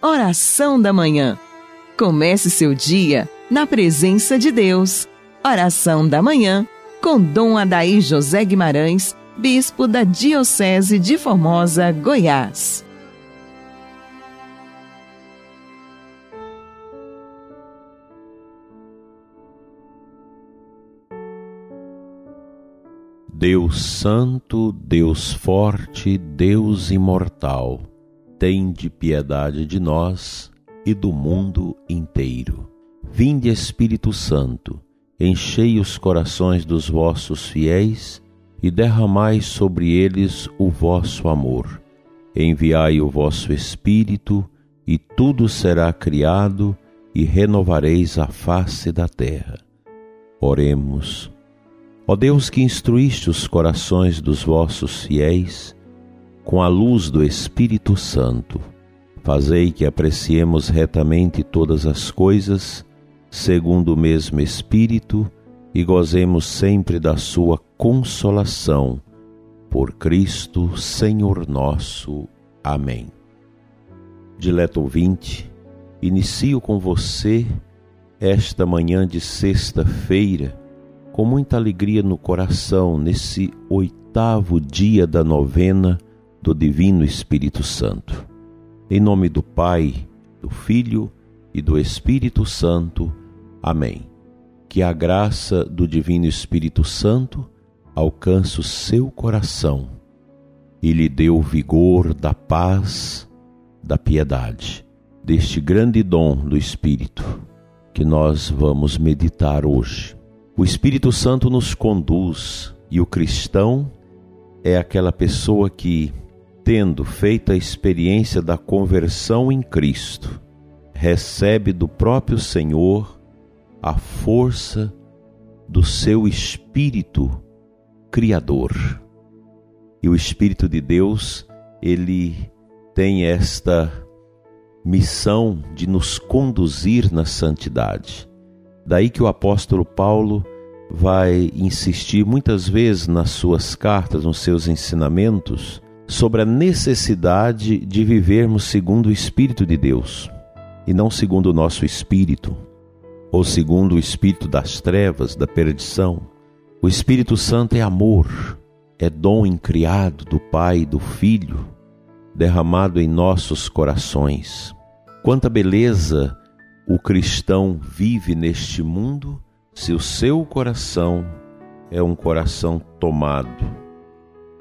Oração da Manhã. Comece seu dia na presença de Deus. Oração da Manhã com Dom Adaí José Guimarães, Bispo da Diocese de Formosa, Goiás. Deus Santo, Deus Forte, Deus Imortal, tende piedade de nós e do mundo inteiro. Vinde, Espírito Santo, enchei os corações dos vossos fiéis e derramai sobre eles o vosso amor. Enviai o vosso Espírito, e tudo será criado, e renovareis a face da terra. Oremos. Ó Deus que instruíste os corações dos vossos fiéis com a luz do Espírito Santo, fazei que apreciemos retamente todas as coisas, segundo o mesmo Espírito, e gozemos sempre da sua consolação. Por Cristo, Senhor nosso. Amém. Dileto ouvinte, inicio com você esta manhã de sexta-feira com muita alegria no coração nesse oitavo dia da novena do Divino Espírito Santo. Em nome do Pai, do Filho e do Espírito Santo. Amém. Que a graça do Divino Espírito Santo alcance o seu coração e lhe dê o vigor da paz, da piedade, deste grande dom do Espírito que nós vamos meditar hoje. O Espírito Santo nos conduz e o cristão é aquela pessoa que, tendo feito a experiência da conversão em Cristo, recebe do próprio Senhor a força do seu Espírito Criador. E o Espírito de Deus, ele tem esta missão de nos conduzir na santidade. Daí que o apóstolo Paulo vai insistir muitas vezes nas suas cartas, nos seus ensinamentos, sobre a necessidade de vivermos segundo o Espírito de Deus e não segundo o nosso espírito, ou segundo o espírito das trevas, da perdição. O Espírito Santo é amor, é dom incriado do Pai e do Filho, derramado em nossos corações. Quanta beleza o cristão vive neste mundo se o seu coração é um coração tomado,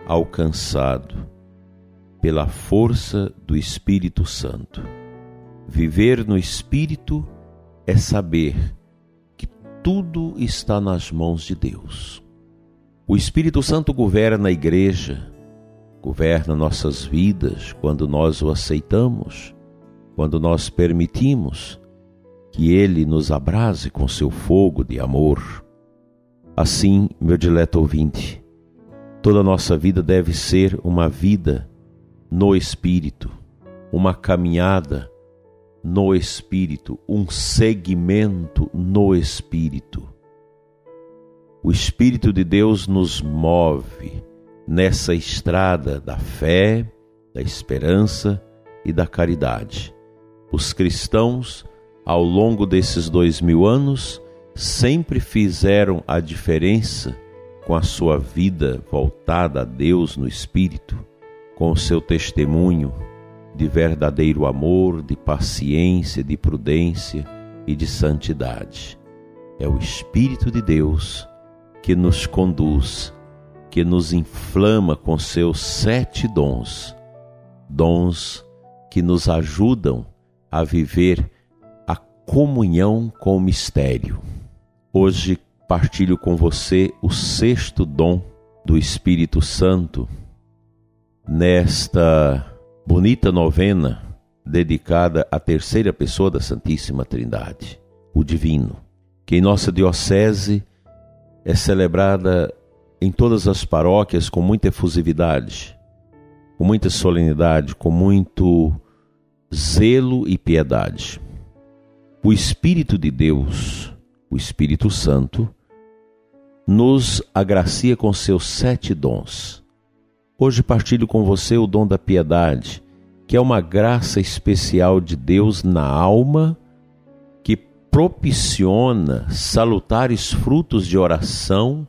alcançado pela força do Espírito Santo. Viver no Espírito é saber que tudo está nas mãos de Deus. O Espírito Santo governa a igreja, governa nossas vidas quando nós o aceitamos, quando nós permitimos que Ele nos abrase com seu fogo de amor. Assim, meu dileto ouvinte, toda a nossa vida deve ser uma vida no Espírito, uma caminhada no Espírito, um segmento no Espírito. O Espírito de Deus nos move nessa estrada da fé, da esperança e da caridade. Os cristãos ao longo desses dois mil anos, sempre fizeram a diferença com a sua vida voltada a Deus no Espírito, com o seu testemunho de verdadeiro amor, de paciência, de prudência e de santidade. É o Espírito de Deus que nos conduz, que nos inflama com seus sete dons, dons que nos ajudam a viver comunhão com o mistério. Hoje partilho com você o sexto dom do Espírito Santo nesta bonita novena dedicada à terceira pessoa da Santíssima Trindade, o Divino, que em nossa diocese é celebrada em todas as paróquias com muita efusividade, com muita solenidade, com muito zelo e piedade. O Espírito de Deus, o Espírito Santo, nos agracia com seus sete dons. Hoje partilho com você o dom da piedade, que é uma graça especial de Deus na alma que propiciona salutares frutos de oração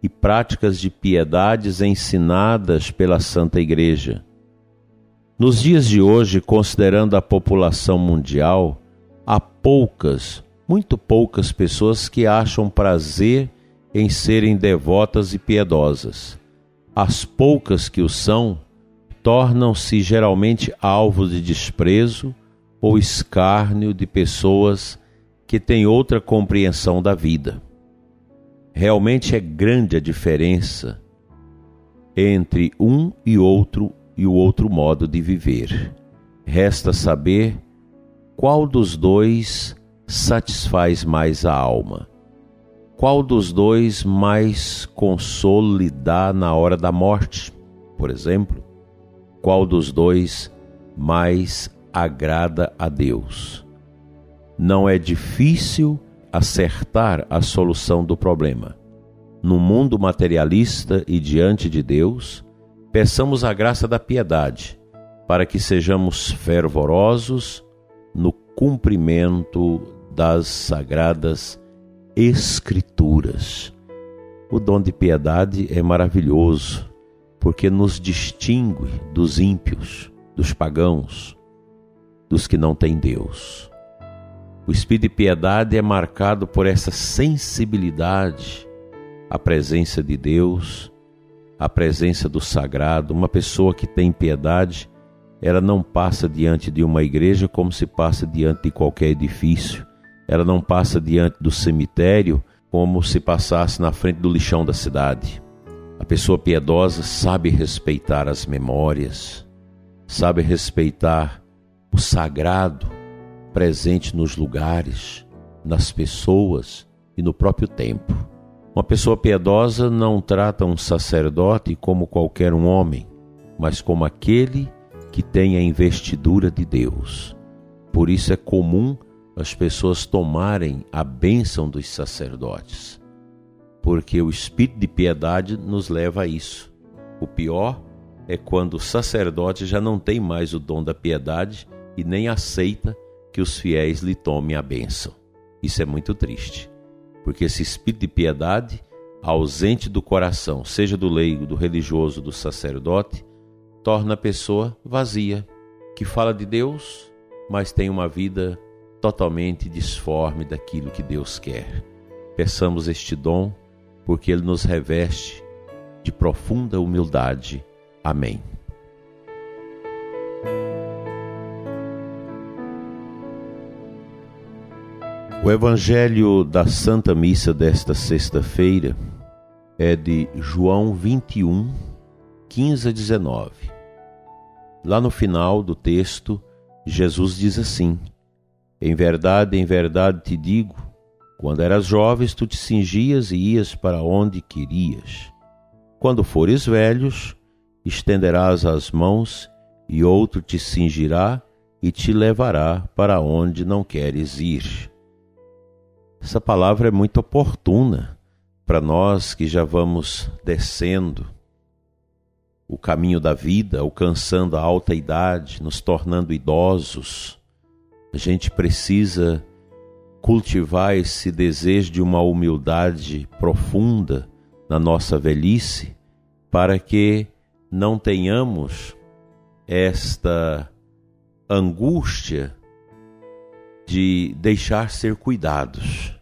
e práticas de piedades ensinadas pela Santa Igreja. Nos dias de hoje, considerando a população mundial, há poucas, muito poucas pessoas que acham prazer em serem devotas e piedosas. As poucas que o são tornam-se geralmente alvos de desprezo ou escárnio de pessoas que têm outra compreensão da vida. Realmente é grande a diferença entre um e outro e o outro modo de viver. Resta saber qual dos dois satisfaz mais a alma. Qual dos dois mais consolo lhe dá na hora da morte, por exemplo? qual dos dois mais agrada a Deus. Não é difícil acertar a solução do problema. No mundo materialista e diante de Deus, peçamos a graça da piedade, para que sejamos fervorosos no cumprimento das sagradas Escrituras. O dom de piedade é maravilhoso porque nos distingue dos ímpios, dos pagãos, dos que não têm Deus. O espírito de piedade é marcado por essa sensibilidade à presença de Deus, à presença do sagrado. Uma pessoa que tem piedade, ela não passa diante de uma igreja como se passa diante de qualquer edifício. Ela não passa diante do cemitério como se passasse na frente do lixão da cidade. A pessoa piedosa sabe respeitar as memórias, sabe respeitar o sagrado presente nos lugares, nas pessoas e no próprio tempo. Uma pessoa piedosa não trata um sacerdote como qualquer um homem, mas como aquele que tem a investidura de Deus. Por isso é comum as pessoas tomarem a bênção dos sacerdotes porque o espírito de piedade nos leva a isso. O pior é quando o sacerdote já não tem mais o dom da piedade e nem aceita que os fiéis lhe tomem a bênção. Isso é muito triste, porque esse espírito de piedade, ausente do coração, seja do leigo, do religioso, do sacerdote, torna a pessoa vazia, que fala de Deus, mas tem uma vida totalmente disforme daquilo que Deus quer. Peçamos este dom porque ele nos reveste de profunda humildade. Amém. O Evangelho da Santa Missa desta sexta-feira é de João 21, 15 a 19. Lá no final do texto, Jesus diz assim: Em verdade, em verdade te digo, quando eras jovens, tu te cingias e ias para onde querias. Quando fores velhos, estenderás as mãos e outro te cingirá e te levará para onde não queres ir. Essa palavra é muito oportuna para nós que já vamos descendo o caminho da vida, alcançando a alta idade, nos tornando idosos. A gente precisa cultivar esse desejo de uma humildade profunda na nossa velhice, para que não tenhamos esta angústia de deixar ser cuidados.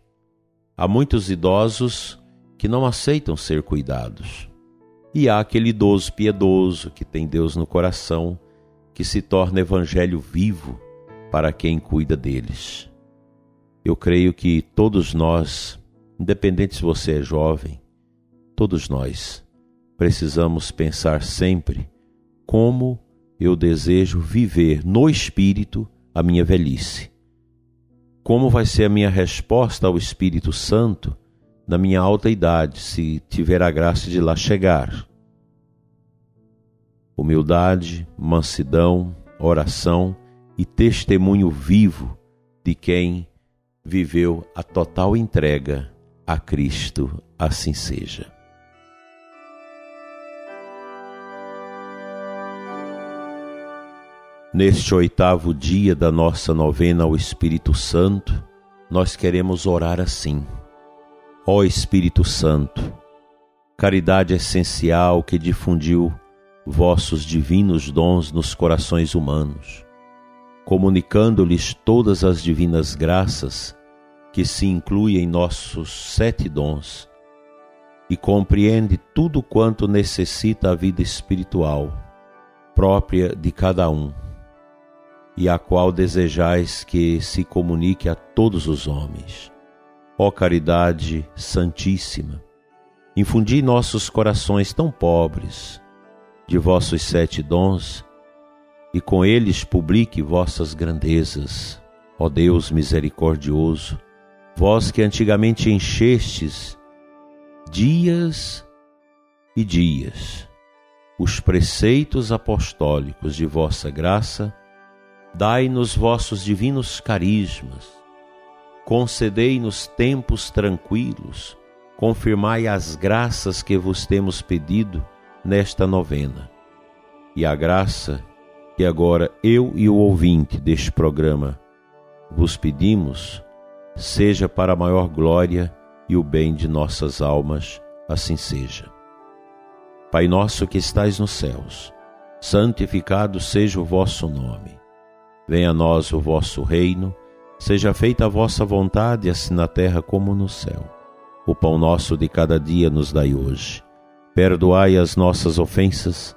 Há muitos idosos que não aceitam ser cuidados. E há aquele idoso piedoso que tem Deus no coração, que se torna evangelho vivo para quem cuida deles. Eu creio que todos nós, independente se você é jovem, todos nós precisamos pensar sempre como eu desejo viver no espírito a minha velhice. Como vai ser a minha resposta ao Espírito Santo na minha alta idade, se tiver a graça de lá chegar? Humildade, mansidão, oração e testemunho vivo de quem viveu a total entrega a Cristo, assim seja. Neste oitavo dia da nossa novena ao Espírito Santo, nós queremos orar assim. Ó Espírito Santo, caridade essencial que difundiu vossos divinos dons nos corações humanos, comunicando-lhes todas as divinas graças que se incluem em nossos sete dons e compreende tudo quanto necessita a vida espiritual própria de cada um e a qual desejais que se comunique a todos os homens. Ó caridade santíssima, infundi nossos corações tão pobres de vossos sete dons e com eles publique vossas grandezas. Ó Deus misericordioso, vós que antigamente enchestes dias e dias os preceitos apostólicos de vossa graça, Dai-nos vossos divinos carismas, concedei-nos tempos tranquilos, confirmai as graças que vos temos pedido nesta novena. E a graça que agora eu e o ouvinte deste programa vos pedimos, seja para a maior glória e o bem de nossas almas, assim seja. Pai nosso que estais nos céus, santificado seja o vosso nome. Venha a nós o vosso reino, seja feita a vossa vontade, assim na terra como no céu. O pão nosso de cada dia nos dai hoje. Perdoai as nossas ofensas,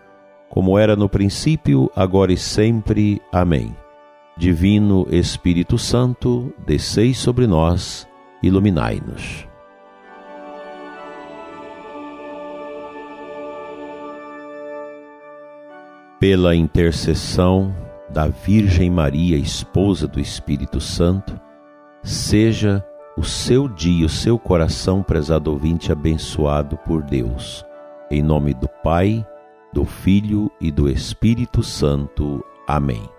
como era no princípio, agora e sempre. Amém. Divino Espírito Santo, descei sobre nós, iluminai-nos. Pela intercessão da Virgem Maria, esposa do Espírito Santo, seja o seu dia, o seu coração, prezado ouvinte, abençoado por Deus. Em nome do Pai, do Filho e do Espírito Santo. Amém.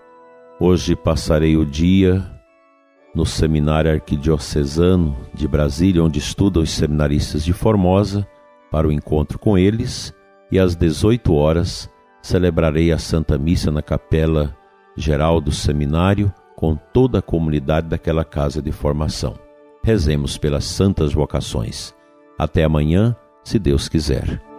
Hoje passarei o dia no Seminário Arquidiocesano de Brasília, onde estudam os seminaristas de Formosa, para o encontro com eles, e às 18 horas celebrarei a Santa Missa na Capela geral do seminário com toda a comunidade daquela casa de formação. Rezemos pelas santas vocações. Até amanhã, se Deus quiser.